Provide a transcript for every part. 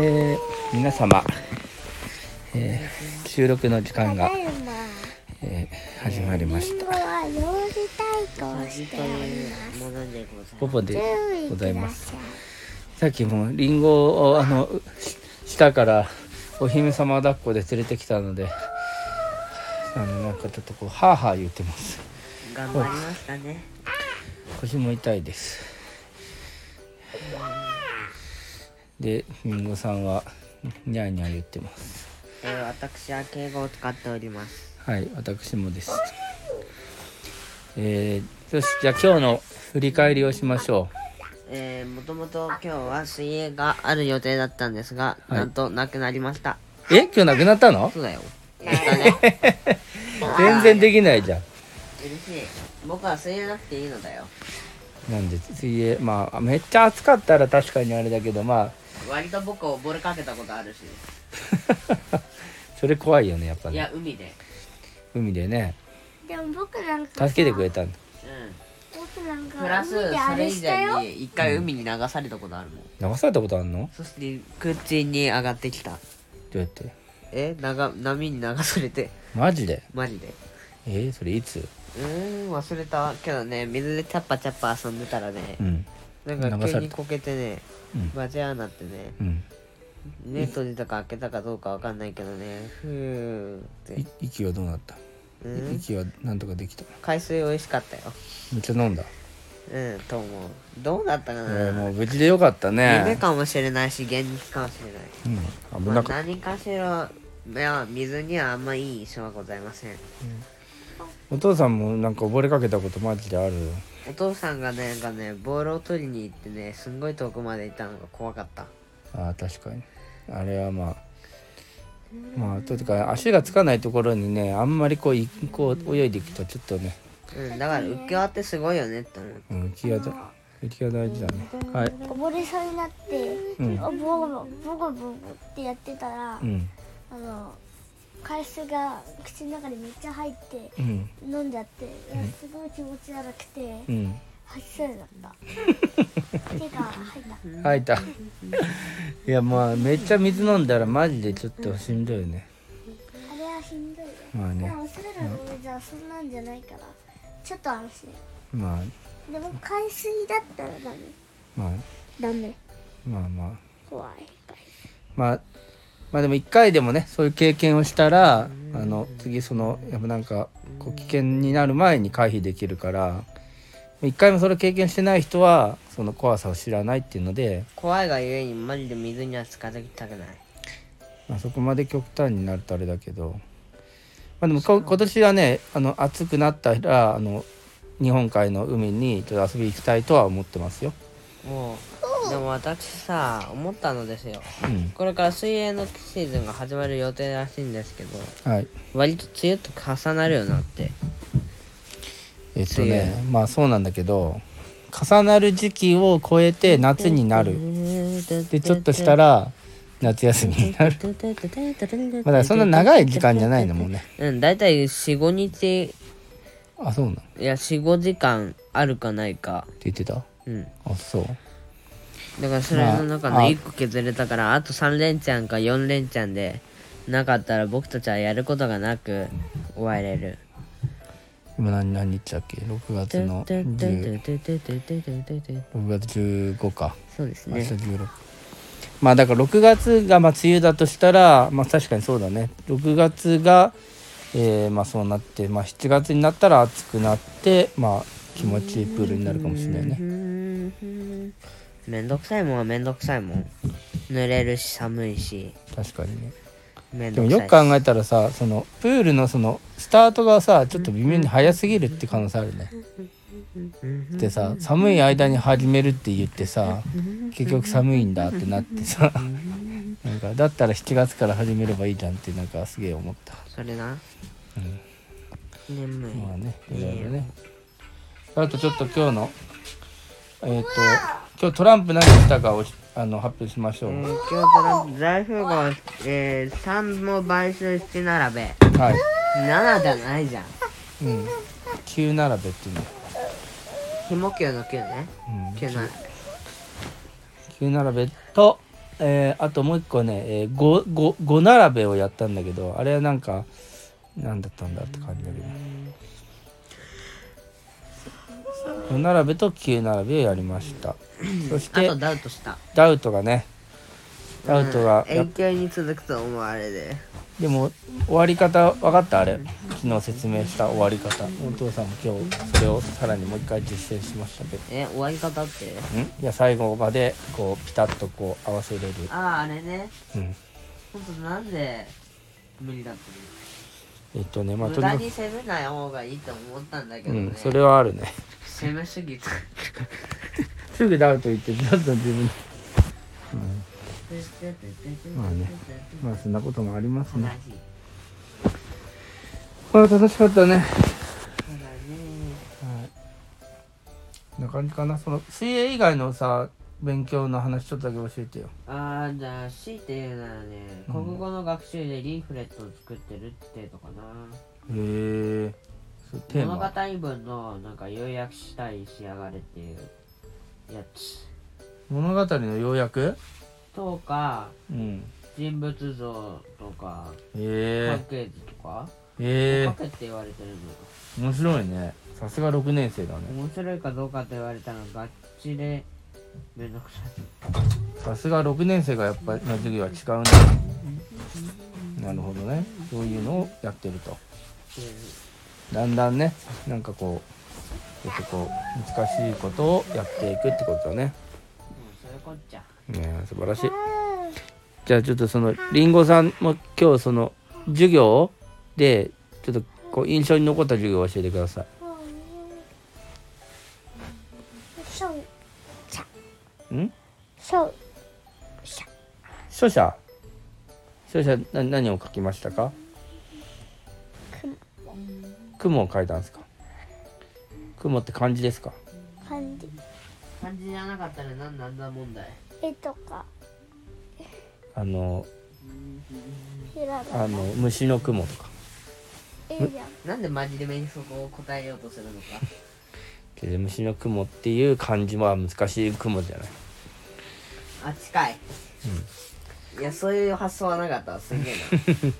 えー、皆様、えー、収録の時間が、えー、始まりました。ポポでございますさっきもリンゴをあのし下からお姫様抱っこで連れてきたのであのなんかちょっとこうハーハー言ってます頑張りましたね。腰も痛いですでリンゴさんはニャーニャー言ってますえー、私は敬語を使っております。はい私もですえー、よしじゃあ今日の振り返りをしましょえー、もともと今日は水泳がある予定だったんですが、はいなんとなくなりました。うえ今日なくなったの？そうだよ。全然できないじゃん嬉しい。僕は水泳なくていいのだよ。なんで水泳まあめっちゃ暑かったら確かにあれだけどま割と僕溺れかけたことあるし。あ それ怖いよねやっぱねいや、海で。海でね。でも僕なんかさ助けてくれたんだう僕なんかん。プラス、海であそれ以れしたよ。前に一回海に流されたことあるもん。流されたことあんの？そして、口に上がってきた。どうやって？えなが波に流されて、マジで？マジで。えー、それいつ？うーん忘れた。けどね水でチャッパチャッパ遊んでたらねう、ん。なんか急にこけてねうん。バチャーなってねうん。目閉じたか開けたかどうかわかんないけどねふーって。い息はどうなった？うん？息はなんとかできた？海水美味しかったよ。めっちゃ飲んだ？うんと思う。どうだったかえな、ー、もう無事でよかった夢ねかもしれないし現実かもしれない、うん。危まあ、なかっ何かしらいや水にはあんまいい印象はございません。たお父さんもなんか溺れかけたことマジである？お父さんがねなんかねボールを取りに行ってねすんごい遠くまで行ったのが怖かった。あー確かに。あれはまあまあというか足がつかないところにねあんまりこういこう泳いでいくとちょっとね。うん、だから浮き輪ってすごいよねって思う。うん浮き輪だ浮き輪大事だね。はい。溺れそうになって、うん。ボコボコボコボコってやってたら、うん。あの海水が口の中にめっちゃ入ってうん飲んじゃって、いやすごい気持ち悪くて、うん吐きそうになった。手が入った。吐いたいやまあめっちゃ水飲んだらマジでちょっとしんどいよねあれはしんどいよ。まあねでもおそらくじゃあそんなんじゃないから、ちょっと安心。まあでも海水だったらダメ。まあダメ。まあまあ怖い。まあまあでも一回でもねそういう経験をしたらあの次そのやっぱなんかこう危険になる前に回避できるから一回もそれ経験してない人はその怖さを知らないっていうので、怖いがゆえにマジで水には近づきたくない。まあ、そこまで極端になるとあれだけど、まあ、でもこ今年はねあの暑くなったらあの日本海の海にちょっと遊びに行きたいとは思ってますよ。もう、でも私さ、思ったのですよ。うん。これから水泳のシーズンが始まる予定らしいんですけど、はい。割と梅雨と重なるよなって。えっとねまあそうなんだけど重なる時期を超えて夏になる。でちょっとしたら夏休みになる。まあだからそんな長い時間じゃないのもうね。うん、だいたい4、5日、あそうなんっていや、4、5時間あるかないか。言ってた？うん。あそうだからそれの中のまああ1個削れたから、あ。と3連チャンか4連チャンで、なかったら僕たちはやることがなく終われる。今何何日だっけ？6月の10 6月15か。そうです明日ね。16まあだから6月がまあ梅雨だとしたらまあ確かにそうだね。6月がえーまあそうなってまあ7月になったら暑くなってまあ気持ちいいプールになるかもしれないねめんどくさいもんはめんどくさいもん。濡れるし寒いし、確かにね。めんどくさいし。でもよく考えたらさそのプールのそのスタートがさちょっと微妙に早すぎるって可能性あるね。でさ寒い間に始めるって言ってさ結局寒いんだってなってさ。なんかだったら7月から始めればいいじゃんってなんかすげえ思った。それな。うん。眠い。まあねいろいろね。あとちょっと今日のえっ、と今日トランプ何したかをあの発表しましょう、えー、今日トランプ大富豪、えー、3も買収して並べ。はい7じゃないじゃん。うん9並べっていうのひも9の9ね。うん9並べ。9並べとえーあともう一個ね、えー、5, 5, 5並べをやったんだけどあれはなんか何だったんだって感じだけど5並べと9並べをやりました。そしてダウトした。ダウトがねダウトがうん。永久に続くと思うあれででも終わり方分かった？あれ。昨日説明した終わり方。お父さんも今日それをさらにもう一回実践しましたけど。え終わり方って？ん？いや最後までこうピタッとこう合わせれる。あああれね。うん。ほんとなんで無理だったえっとねまあ無駄に攻めない方がいいと思ったんだけどね、うんそれはあるね攻めすぎたすぐダウト言ってちょっと自分うん。まあね。まあそんなこともありますね。あ楽しかったね。はい。な感じかな。その水泳以外のさ勉強の話ちょっとだけ教えてよ。ああじゃあ強いて言うならね、うん。国語の学習でリーフレットを作ってるって程度かな。へえテー物語マ文のなんか要約したい仕上がれっていうやつ。物語の要約？とかうん人物像とかへ家系図とか？え。へえ書けって言われてるの面白いね。さすが6年生だね。面白いかどうかって言われたらガッチでめんどくさい。さすが6年生がやっぱりの授業は違うんだなるほどね。そういうのをやってるとだんだんねなんかこうちょっとこう難しいことをやっていくってことだね。もうそれこっちゃ。ねえ素晴らしい。じゃあちょっとそのりんごさんも今日その授業でちょっとこう印象に残った授業を教えてください。ん。そう書写書写な何を書きましたか？雲を書いたんですか？雲って漢字ですか？感じ漢字じゃなかったら何なんだ問題。絵とか。あのあの虫の雲とか。絵じゃん。なんでマジで目にそこを答えようとするのか。けど虫の雲っていう漢字は難しい雲じゃない。あ近い、いやそういう発想はなかった。わすげえな。簡単な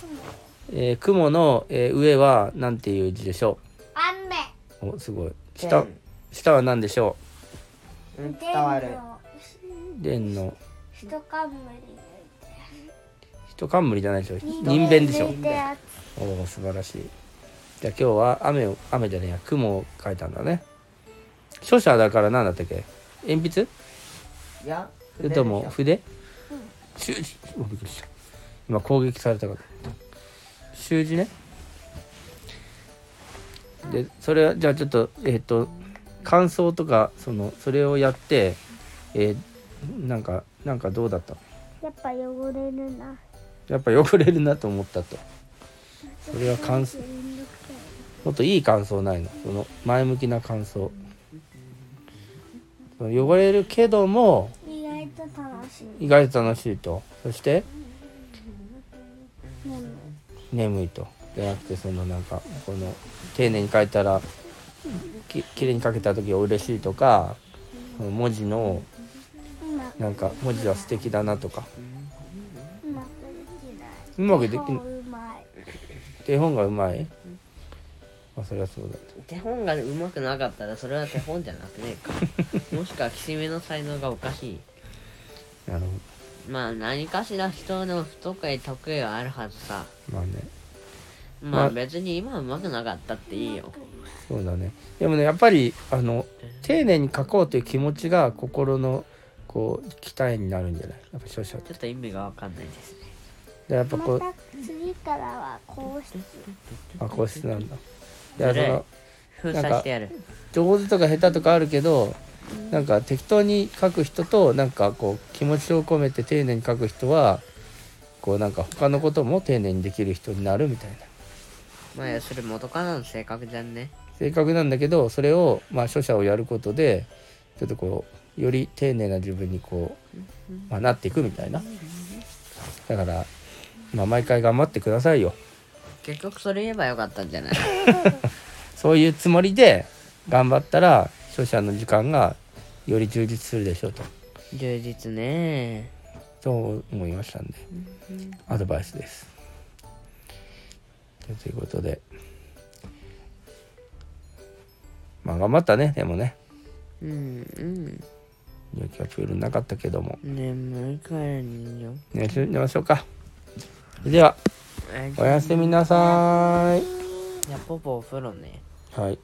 雲えー雲の、えー上は何ていう字でしょ雨。うおすごい。下下は何でしょう？伝わる。伝の。一冠。一冠じゃないでしょ？に人弁でしょ？おお素晴らしい。じゃあ今日は雨を雨じゃねえや雲を描いたんだね。書写だから何だったっけ？鉛筆？いやそれとも筆で筆？習字おびっくりした。今攻撃されたかと思った習字ね。でそれはじゃあちょっとえっ、と感想とかそのそれをやってえーなんかなんかどうだった？やっぱ汚れるな。やっぱ汚れるなと思ったと。それは感想。もっといい感想ないの？その前向きな感想。汚れるけども意外と楽しい。意外と楽しいと。そして眠い眠いと。じゃなくてそのなんかこの丁寧に書いたらききれいに書けた時は嬉しいとか文字のなんか文字は素敵だなとか。うまくできない。手本がうまい。まあそれはそうだね手本が上手くなかったらそれは手本じゃなくねえか。もしくはきしめの才能がおかしい。なるほまあ何かしら人の不得意得意はあるはずさ。どまあね。ままあ。あ別に今上手くなかったっていいよ。そうだね。でもねやっぱりあの丁寧に書こうという気持ちが心のこう期待になるんじゃない？やっぱ書写ってちょっと意味がわかんないですね。でやっぱこうまた次からは皇室。あ個室なんだ。いやその封鎖してやる。上手とか下手とかあるけどなんか適当に書く人となんかこう気持ちを込めて丁寧に書く人はこうなんか他のことも丁寧にできる人になるみたいな。まあ要するに元カノの性格じゃんね。性格なんだけどそれをまあ書写をやることでちょっとこうより丁寧な自分にこう、まあ、なっていくみたいな。だから、まあ、毎回頑張ってくださいよ。結局それ言えばよかったんじゃない？そういうつもりで頑張ったら書写の時間がより充実するでしょうと。充実ね。と思いましたんで。アドバイスです。ということで。まあ頑張ったねでもね。うんうん。今日はプールなかったけども。眠いから寝よ。う寝ましょ寝ましょうか。ではおやすみなさーいじゃあポポお風呂ね。はい